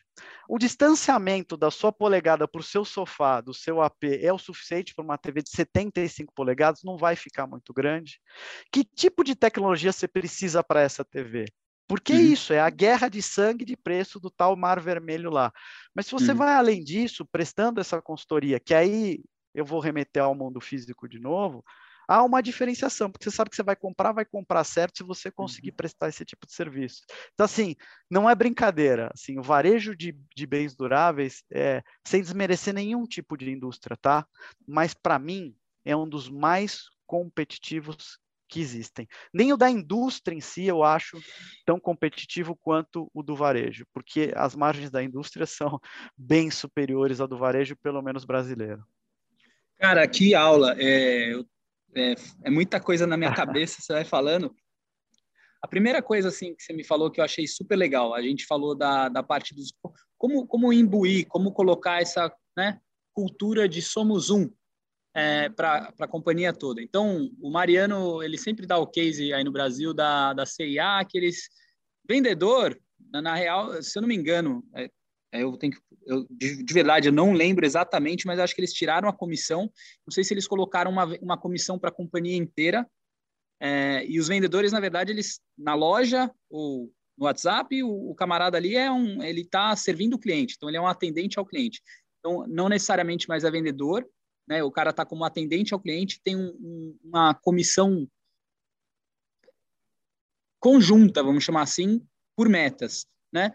O distanciamento da sua polegada para o seu sofá, do seu AP, é o suficiente para uma TV de 75 polegadas? Não vai ficar muito grande? Que tipo de tecnologia você precisa para essa TV? Porque uhum. isso é a guerra de sangue de preço do tal mar vermelho lá. Mas se você uhum. vai além disso, prestando essa consultoria, que aí eu vou remeter ao mundo físico de novo, há uma diferenciação, porque você sabe que você vai comprar, vai comprar certo se você conseguir uhum. prestar esse tipo de serviço. Então, assim, não é brincadeira. Assim, o varejo de, de bens duráveis, é, sem desmerecer nenhum tipo de indústria, tá? Mas, para mim, é um dos mais competitivos que existem. Nem o da indústria em si eu acho tão competitivo quanto o do varejo, porque as margens da indústria são bem superiores ao do varejo, pelo menos brasileiro. Cara, que aula! É, eu é, é muita coisa na minha cabeça, você vai falando. A primeira coisa assim que você me falou que eu achei super legal, a gente falou da, da parte dos como como imbuir, como colocar essa né, cultura de somos um é, para a companhia toda. Então, o Mariano ele sempre dá o case aí no Brasil da da CIA, que eles vendedor na, na real, se eu não me engano, é, eu tenho que eu, de, de, verdade, eu não lembro exatamente, mas acho que eles tiraram a comissão. Não sei se eles colocaram uma, uma comissão para a companhia inteira. É, e os vendedores, na verdade, eles na loja ou no WhatsApp, o, o camarada ali é um, ele está servindo o cliente, então ele é um atendente ao cliente. Então, não necessariamente mais é vendedor, né? O cara está como atendente ao cliente, tem um, um, uma comissão conjunta, vamos chamar assim, por metas, né?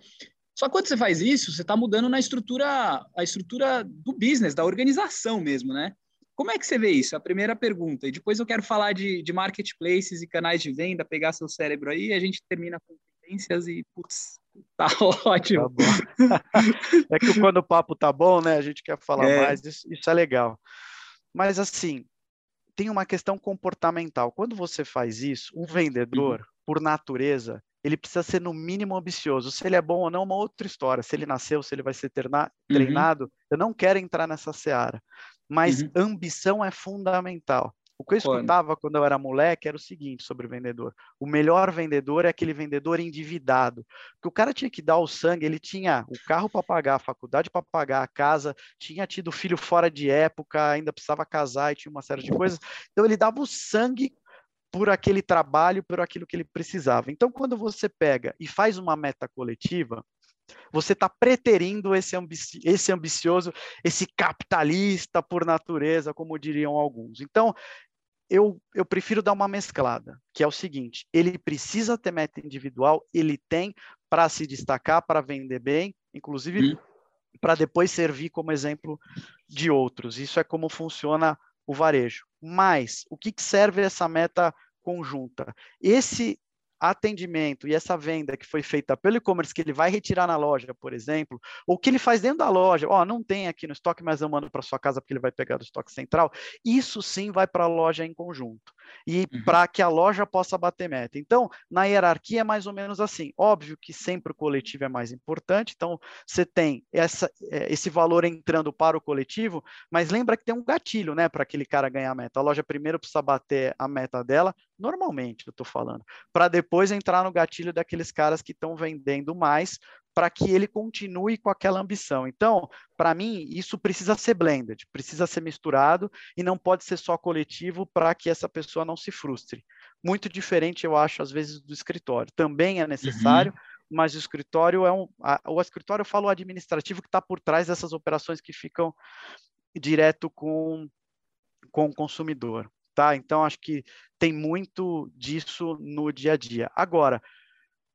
Só que quando você faz isso, você está mudando na estrutura, a estrutura do business, da organização mesmo, né? Como é que você vê isso? A primeira pergunta. E depois eu quero falar de, de marketplaces e canais de venda, pegar seu cérebro aí, e a gente termina com tendências e, putz, tá ótimo. Tá é que quando o papo tá bom, né, a gente quer falar é. mais, isso, isso é legal. Mas, assim, tem uma questão comportamental. Quando você faz isso, um vendedor, uhum. por natureza, ele precisa ser no mínimo ambicioso. Se ele é bom ou não, é uma outra história. Se ele nasceu, se ele vai ser uhum. treinado, uhum. eu não quero entrar nessa seara. Mas uhum. ambição é fundamental. O que eu escutava quando eu era moleque era o seguinte sobre vendedor: o melhor vendedor é aquele vendedor endividado. Porque o cara tinha que dar o sangue, ele tinha o carro para pagar, a faculdade para pagar, a casa, tinha tido filho fora de época, ainda precisava casar e tinha uma série de coisas. Então ele dava o sangue por aquele trabalho, por aquilo que ele precisava. Então, quando você pega e faz uma meta coletiva, você está preterindo esse, ambici esse ambicioso, esse capitalista por natureza, como diriam alguns. Então, eu, eu prefiro dar uma mesclada, que é o seguinte: ele precisa ter meta individual, ele tem para se destacar, para vender bem, inclusive hum. para depois servir como exemplo de outros. Isso é como funciona o varejo. Mas o que, serve essa meta conjunta? Esse atendimento e essa venda que foi feita pelo e-commerce que ele vai retirar na loja, por exemplo, ou que ele faz dentro da loja, ó, oh, não tem aqui no estoque, mas eu mando para sua casa porque ele vai pegar do estoque central, isso sim vai para a loja em conjunto. E uhum. para que a loja possa bater meta. Então, na hierarquia é mais ou menos assim. Óbvio que sempre o coletivo é mais importante, então você tem essa, é, esse valor entrando para o coletivo, mas lembra que tem um gatilho, né, para aquele cara ganhar a meta. A loja primeiro precisa bater a meta dela, normalmente eu estou falando, para depois entrar no gatilho daqueles caras que estão vendendo mais para que ele continue com aquela ambição. Então, para mim, isso precisa ser blended, precisa ser misturado e não pode ser só coletivo para que essa pessoa não se frustre. Muito diferente, eu acho, às vezes, do escritório. Também é necessário, uhum. mas o escritório é um. A, o escritório eu falo administrativo que está por trás dessas operações que ficam direto com, com o consumidor tá? Então acho que tem muito disso no dia a dia. Agora,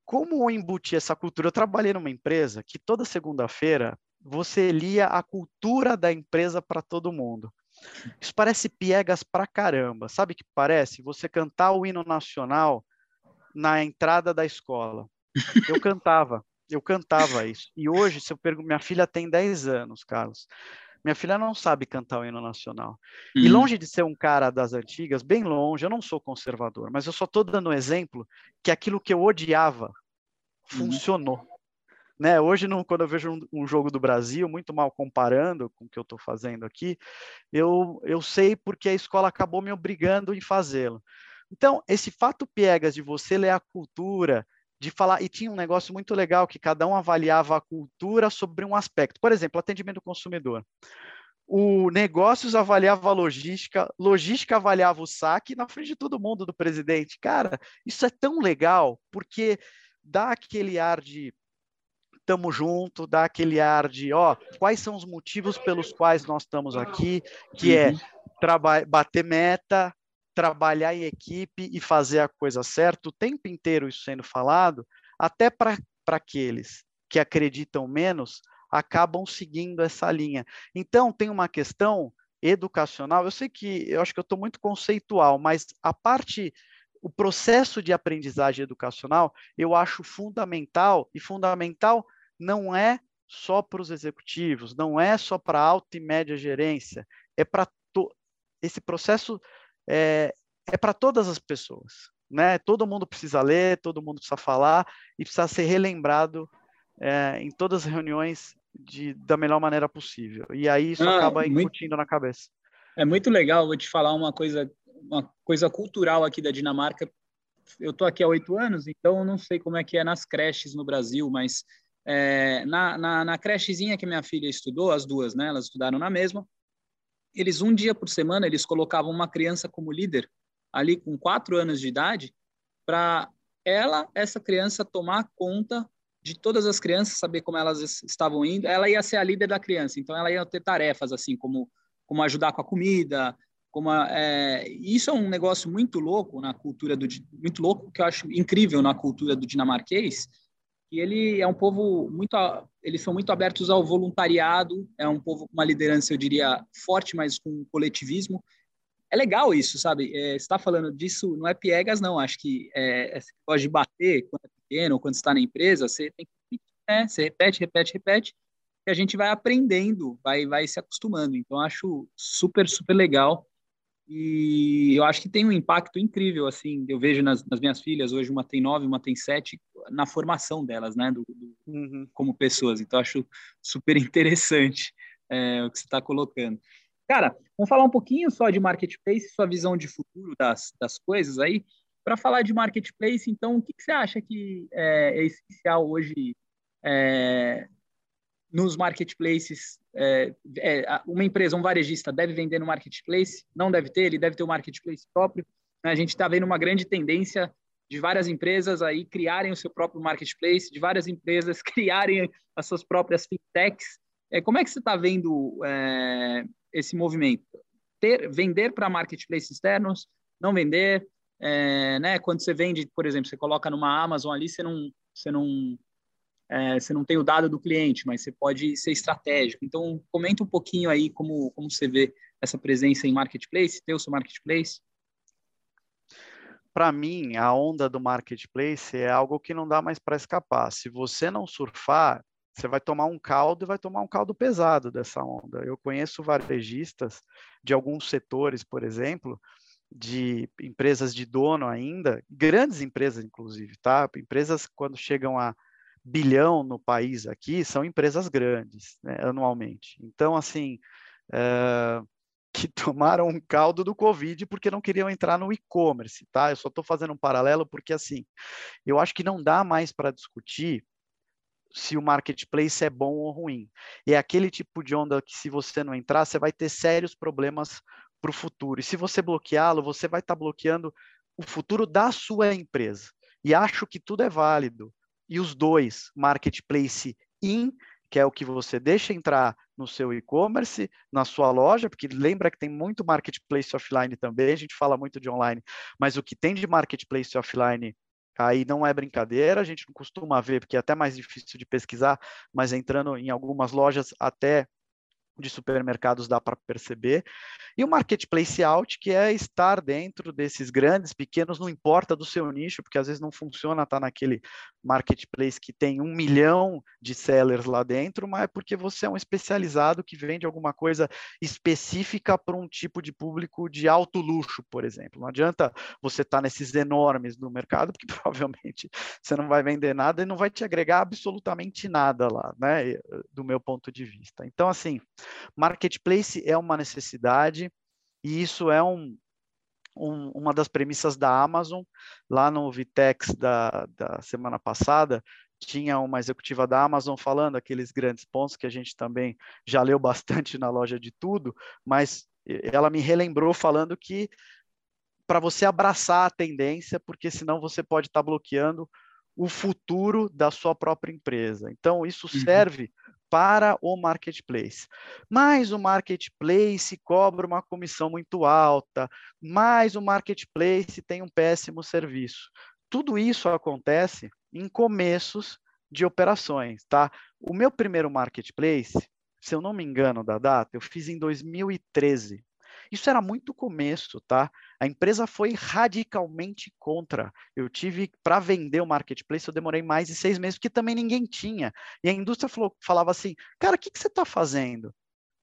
como embutir essa cultura? Eu trabalhei numa empresa que toda segunda-feira você lia a cultura da empresa para todo mundo. Isso parece piegas pra caramba. Sabe o que parece? Você cantar o hino nacional na entrada da escola. Eu cantava, eu cantava isso. E hoje, se eu pergunto, minha filha tem 10 anos, Carlos. Minha filha não sabe cantar o hino nacional. Uhum. E longe de ser um cara das antigas, bem longe, eu não sou conservador, mas eu só estou dando um exemplo que aquilo que eu odiava uhum. funcionou. Né? Hoje, não, quando eu vejo um, um, jogo do Brasil, muito mal comparando com o que eu estou fazendo aqui, eu, eu sei porque a escola acabou me obrigando em fazê-lo. Então, esse fato piegas de você ler a cultura, de falar, e tinha um negócio muito legal que cada um avaliava a cultura sobre um aspecto. Por exemplo, atendimento do consumidor. O negócios avaliava a logística, logística avaliava o saque na frente de todo mundo do presidente. Cara, isso é tão legal, porque dá aquele ar de tamo junto, dá aquele ar de, ó, quais são os motivos pelos quais nós estamos aqui, que é uhum. bater meta, trabalhar em equipe e fazer a coisa certa, o tempo inteiro isso sendo falado, até para aqueles que acreditam menos, acabam seguindo essa linha. Então, tem uma questão educacional, eu sei que eu acho que eu estou muito conceitual, mas a parte, o processo de aprendizagem educacional, eu acho fundamental, e fundamental não é só para os executivos, não é só para alta e média gerência, é para esse processo é, é para todas as pessoas. Né? Todo mundo precisa ler, todo mundo precisa falar e precisa ser relembrado é, em todas as reuniões de, da melhor maneira possível. E aí isso ah, acaba incutindo muito, na cabeça. É muito legal, vou te falar uma coisa, uma coisa cultural aqui da Dinamarca. Eu estou aqui há oito anos, então não sei como é que é nas creches no Brasil, mas é, na, na, na crechezinha que minha filha estudou, as duas, né? Elas estudaram na mesma eles um dia por semana eles colocavam uma criança como líder ali com quatro anos de idade para ela essa criança tomar conta de todas as crianças saber como elas estavam indo. Ela ia ser a líder da criança então ela ia ter tarefas assim como como ajudar com a comida como a, é, isso é um negócio muito louco na cultura do muito louco que eu acho incrível na cultura do dinamarquês que ele é um povo muito, eles são muito abertos ao voluntariado, é um povo com uma liderança, eu diria, forte, mas com coletivismo. É legal isso, sabe? É, está falando disso, não é piegas, não. Acho que é, é, você pode bater quando é pequeno, quando está na empresa, você tem que, né? Você repete, repete, repete, e a gente vai aprendendo, vai, vai se acostumando. Então, acho super, super legal e eu acho que tem um impacto incrível, assim, eu vejo nas, nas minhas filhas, hoje uma tem nove, uma tem sete, na formação delas, né, do, do uhum. como pessoas. Então, acho super interessante é, o que você está colocando. Cara, vamos falar um pouquinho só de marketplace, sua visão de futuro das, das coisas aí. Para falar de marketplace, então, o que, que você acha que é, é essencial hoje é, nos marketplaces? É, é uma empresa, um varejista, deve vender no marketplace? Não deve ter, ele deve ter um marketplace próprio. Né? A gente está vendo uma grande tendência de várias empresas aí criarem o seu próprio marketplace, de várias empresas criarem as suas próprias fintechs. É, como é que você está vendo é, esse movimento? Ter, vender para marketplaces externos, não vender, é, né? Quando você vende, por exemplo, você coloca numa Amazon ali, você não, você não, é, você não tem o dado do cliente, mas você pode ser estratégico. Então, comenta um pouquinho aí como, como você vê essa presença em marketplace, ter o seu marketplace para mim, a onda do marketplace é algo que não dá mais para escapar. Se você não surfar, você vai tomar um caldo e vai tomar um caldo pesado dessa onda. Eu conheço varejistas de alguns setores, por exemplo, de empresas de dono ainda, grandes empresas inclusive, tá? Empresas quando chegam a bilhão no país aqui, são empresas grandes, né, anualmente. Então, assim, é, que tomaram um caldo do Covid porque não queriam entrar no e-commerce, tá? Eu só estou fazendo um paralelo porque, assim, eu acho que não dá mais para discutir se o marketplace é bom ou ruim. É aquele tipo de onda que, se você não entrar, você vai ter sérios problemas para o futuro. E se você bloqueá-lo, você vai estar tá bloqueando o futuro da sua empresa. E acho que tudo é válido. E os dois, marketplace in que é o que você deixa entrar no seu e-commerce, na sua loja, porque lembra que tem muito marketplace offline também, a gente fala muito de online, mas o que tem de marketplace offline aí não é brincadeira, a gente não costuma ver, porque é até mais difícil de pesquisar, mas entrando em algumas lojas até de supermercados dá para perceber. E o marketplace out, que é estar dentro desses grandes, pequenos, não importa do seu nicho, porque às vezes não funciona estar tá naquele marketplace que tem um milhão de sellers lá dentro, mas é porque você é um especializado que vende alguma coisa específica para um tipo de público de alto luxo, por exemplo. Não adianta você estar tá nesses enormes do mercado, porque provavelmente você não vai vender nada e não vai te agregar absolutamente nada lá, né? Do meu ponto de vista. Então, assim, Marketplace é uma necessidade e isso é um, um, uma das premissas da Amazon. Lá no Vitex da, da semana passada, tinha uma executiva da Amazon falando aqueles grandes pontos que a gente também já leu bastante na loja de tudo, mas ela me relembrou falando que para você abraçar a tendência, porque senão você pode estar tá bloqueando o futuro da sua própria empresa. Então, isso uhum. Para o marketplace. Mas o marketplace cobra uma comissão muito alta, mas o marketplace tem um péssimo serviço. Tudo isso acontece em começos de operações, tá? O meu primeiro marketplace, se eu não me engano da data, eu fiz em 2013. Isso era muito começo, tá? A empresa foi radicalmente contra. Eu tive, para vender o marketplace, eu demorei mais de seis meses, porque também ninguém tinha. E a indústria falou, falava assim, cara, o que, que você está fazendo?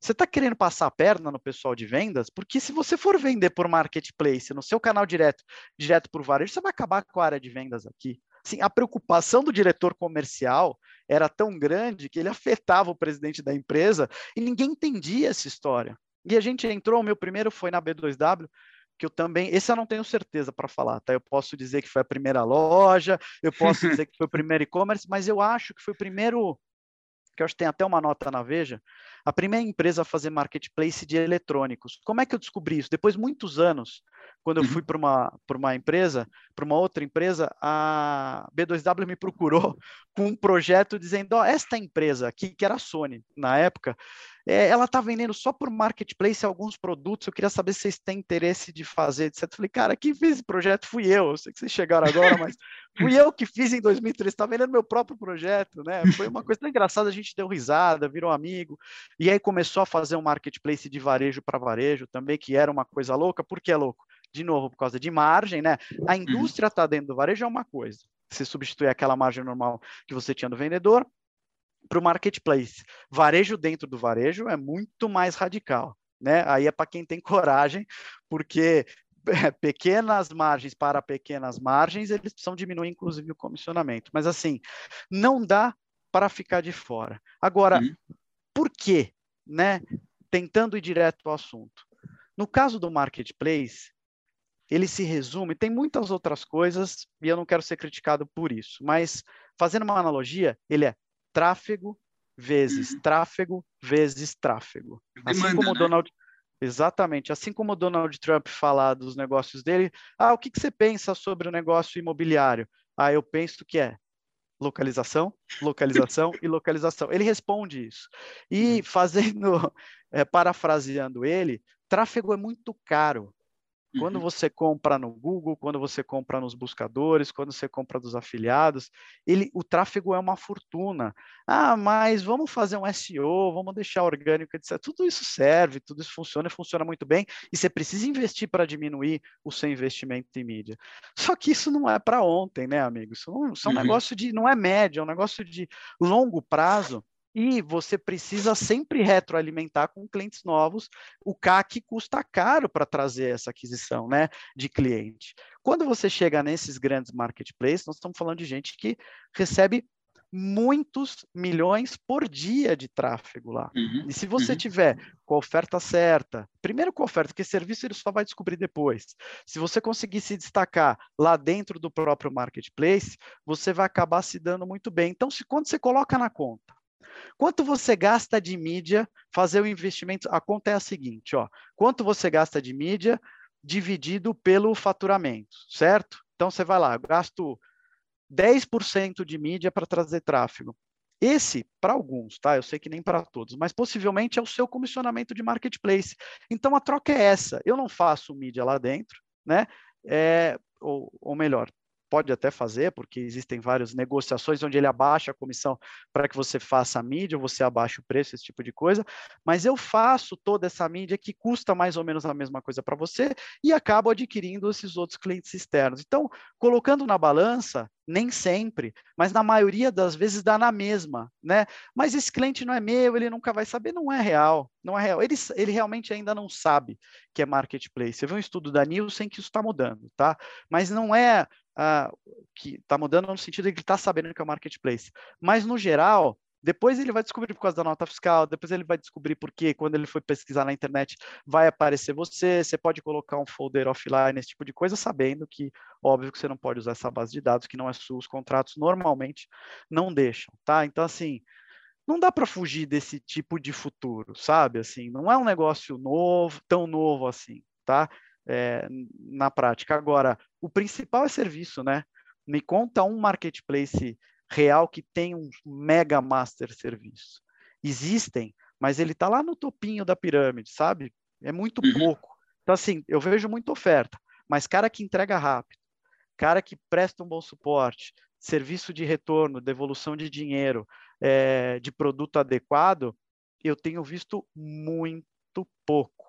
Você está querendo passar a perna no pessoal de vendas? Porque se você for vender por marketplace, no seu canal direto, direto por varejo, você vai acabar com a área de vendas aqui. Assim, a preocupação do diretor comercial era tão grande que ele afetava o presidente da empresa e ninguém entendia essa história. E a gente entrou, o meu primeiro foi na B2W, que eu também, esse eu não tenho certeza para falar, tá? Eu posso dizer que foi a primeira loja, eu posso dizer que foi o primeiro e-commerce, mas eu acho que foi o primeiro, que eu acho que tem até uma nota na Veja, a primeira empresa a fazer marketplace de eletrônicos. Como é que eu descobri isso? Depois de muitos anos, quando eu uhum. fui para uma, uma empresa, para uma outra empresa, a B2W me procurou com um projeto dizendo: ó, oh, esta empresa aqui, que era a Sony na época, é, ela está vendendo só por marketplace alguns produtos. Eu queria saber se vocês têm interesse de fazer, etc. Eu falei, cara, quem fez esse projeto fui eu. Eu sei que vocês chegaram agora, mas fui eu que fiz em 2003. Está vendendo meu próprio projeto, né? Foi uma coisa tão engraçada. A gente deu risada, virou amigo. E aí começou a fazer um marketplace de varejo para varejo também, que era uma coisa louca. Por que é louco? de novo, por causa de margem, né? A uhum. indústria está dentro do varejo é uma coisa. Você substitui aquela margem normal que você tinha no vendedor para o marketplace. Varejo dentro do varejo é muito mais radical, né? Aí é para quem tem coragem, porque pequenas margens para pequenas margens, eles precisam diminuir, inclusive, o comissionamento. Mas, assim, não dá para ficar de fora. Agora, uhum. por quê? Né? tentando ir direto ao assunto. No caso do marketplace, ele se resume, tem muitas outras coisas, e eu não quero ser criticado por isso, mas fazendo uma analogia, ele é tráfego vezes uhum. tráfego vezes tráfego. Demanda, assim como o né? Donald Exatamente. Assim como o Donald Trump fala dos negócios dele, ah, o que, que você pensa sobre o negócio imobiliário? Ah, eu penso que é localização, localização e localização. Ele responde isso. E uhum. fazendo, é, parafraseando ele, tráfego é muito caro. Quando uhum. você compra no Google, quando você compra nos buscadores, quando você compra dos afiliados, ele, o tráfego é uma fortuna. Ah, mas vamos fazer um SEO, vamos deixar orgânico, etc. Tudo isso serve, tudo isso funciona e funciona muito bem. E você precisa investir para diminuir o seu investimento em mídia. Só que isso não é para ontem, né, amigo? Isso, não, isso é um uhum. negócio de, não é médio, é um negócio de longo prazo e você precisa sempre retroalimentar com clientes novos. O CAC custa caro para trazer essa aquisição né, de cliente. Quando você chega nesses grandes marketplaces, nós estamos falando de gente que recebe muitos milhões por dia de tráfego lá. Uhum, e se você uhum. tiver com a oferta certa, primeiro com a oferta, porque serviço ele só vai descobrir depois. Se você conseguir se destacar lá dentro do próprio marketplace, você vai acabar se dando muito bem. Então, se quando você coloca na conta Quanto você gasta de mídia, fazer o investimento, a conta é a seguinte, ó. Quanto você gasta de mídia dividido pelo faturamento, certo? Então você vai lá, gasto 10% de mídia para trazer tráfego. Esse, para alguns, tá? Eu sei que nem para todos, mas possivelmente é o seu comissionamento de marketplace. Então a troca é essa. Eu não faço mídia lá dentro, né? É, ou, ou melhor, pode até fazer, porque existem várias negociações onde ele abaixa a comissão para que você faça a mídia, ou você abaixa o preço, esse tipo de coisa, mas eu faço toda essa mídia que custa mais ou menos a mesma coisa para você e acabo adquirindo esses outros clientes externos. Então, colocando na balança, nem sempre, mas na maioria das vezes dá na mesma, né? Mas esse cliente não é meu, ele nunca vai saber, não é real, não é real. Ele, ele realmente ainda não sabe que é marketplace. Você viu um estudo da Nielsen que isso está mudando, tá? Mas não é que está mudando no sentido de que ele está sabendo que é o marketplace. Mas, no geral, depois ele vai descobrir por causa da nota fiscal, depois ele vai descobrir porque quando ele foi pesquisar na internet vai aparecer você, você pode colocar um folder offline, esse tipo de coisa, sabendo que, óbvio que você não pode usar essa base de dados, que não é sua, os contratos normalmente não deixam, tá? Então, assim, não dá para fugir desse tipo de futuro, sabe? Assim, não é um negócio novo, tão novo assim, tá? É, na prática. Agora, o principal é serviço, né? Me conta um marketplace real que tem um mega master serviço. Existem, mas ele está lá no topinho da pirâmide, sabe? É muito uhum. pouco. Então, assim, eu vejo muita oferta, mas cara que entrega rápido, cara que presta um bom suporte, serviço de retorno, devolução de dinheiro, é, de produto adequado, eu tenho visto muito pouco,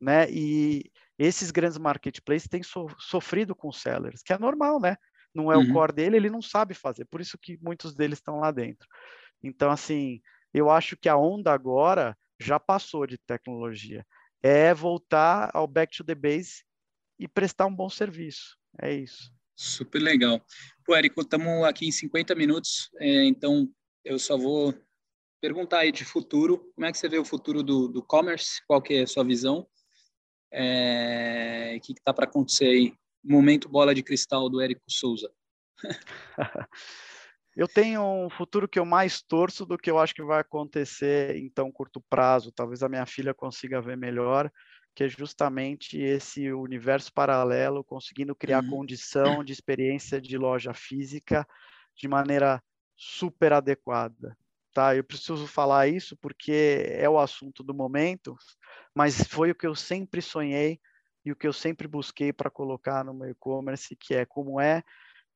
né? E esses grandes marketplaces têm so, sofrido com sellers, que é normal, né? Não é uhum. o core dele, ele não sabe fazer, por isso que muitos deles estão lá dentro. Então, assim, eu acho que a onda agora já passou de tecnologia. É voltar ao back to the base e prestar um bom serviço. É isso. Super legal. Pô, Érico, estamos aqui em 50 minutos, é, então eu só vou perguntar aí de futuro. Como é que você vê o futuro do, do commerce? Qual que é a sua visão? É, o que está para acontecer aí? Momento bola de cristal do Érico Souza. eu tenho um futuro que eu mais torço do que eu acho que vai acontecer em tão curto prazo. Talvez a minha filha consiga ver melhor, que é justamente esse universo paralelo, conseguindo criar uhum. condição de experiência de loja física de maneira super adequada tá? Eu preciso falar isso porque é o assunto do momento, mas foi o que eu sempre sonhei e o que eu sempre busquei para colocar no meu e-commerce, que é como é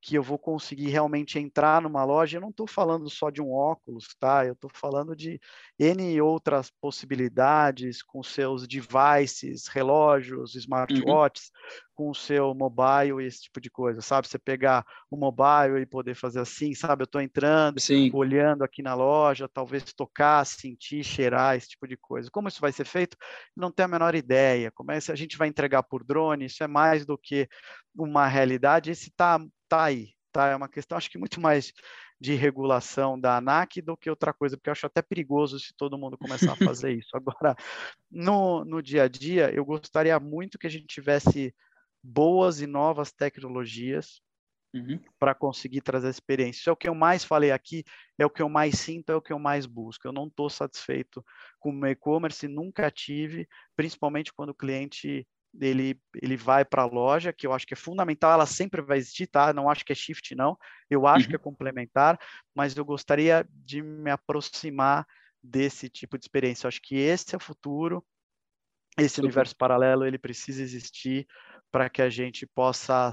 que eu vou conseguir realmente entrar numa loja. Eu não estou falando só de um óculos, tá? Eu estou falando de N outras possibilidades com seus devices, relógios, uhum. smartwatches, uhum. com o seu mobile, esse tipo de coisa, sabe? Você pegar o mobile e poder fazer assim, sabe? Eu estou entrando, Sim. olhando aqui na loja, talvez tocar, sentir, cheirar, esse tipo de coisa. Como isso vai ser feito? Não tenho a menor ideia. Como é que a gente vai entregar por drone? Isso é mais do que uma realidade. Esse está tá aí, tá? É uma questão, acho que muito mais de regulação da ANAC do que outra coisa, porque eu acho até perigoso se todo mundo começar a fazer isso. Agora, no, no dia a dia, eu gostaria muito que a gente tivesse boas e novas tecnologias uhum. para conseguir trazer experiência. Isso é o que eu mais falei aqui, é o que eu mais sinto, é o que eu mais busco. Eu não estou satisfeito com o e-commerce, nunca tive, principalmente quando o cliente ele, ele vai para a loja, que eu acho que é fundamental, ela sempre vai existir, tá? Não acho que é shift, não. Eu acho uhum. que é complementar, mas eu gostaria de me aproximar desse tipo de experiência. Eu acho que esse é o futuro, esse Super. universo paralelo, ele precisa existir para que a gente possa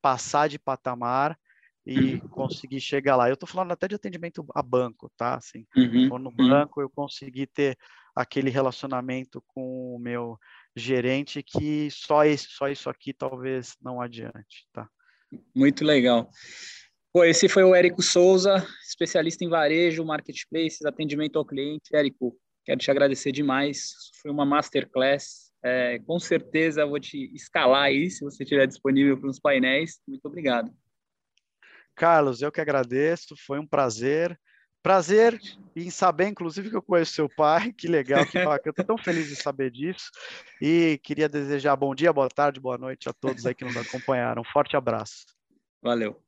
passar de patamar e uhum. conseguir chegar lá. Eu estou falando até de atendimento a banco, tá? Assim, uhum. no uhum. banco eu consegui ter aquele relacionamento com o meu gerente que só esse, só isso aqui talvez não adiante, tá? Muito legal. Pô, esse foi o Érico Souza, especialista em varejo, marketplaces, atendimento ao cliente. Érico, quero te agradecer demais. Foi uma masterclass. É, com certeza vou te escalar aí, se você estiver disponível para os painéis. Muito obrigado. Carlos, eu que agradeço. Foi um prazer. Prazer em saber, inclusive, que eu conheço seu pai. Que legal, que bacana. Eu estou tão feliz de saber disso. E queria desejar bom dia, boa tarde, boa noite a todos aí que nos acompanharam. Um forte abraço. Valeu.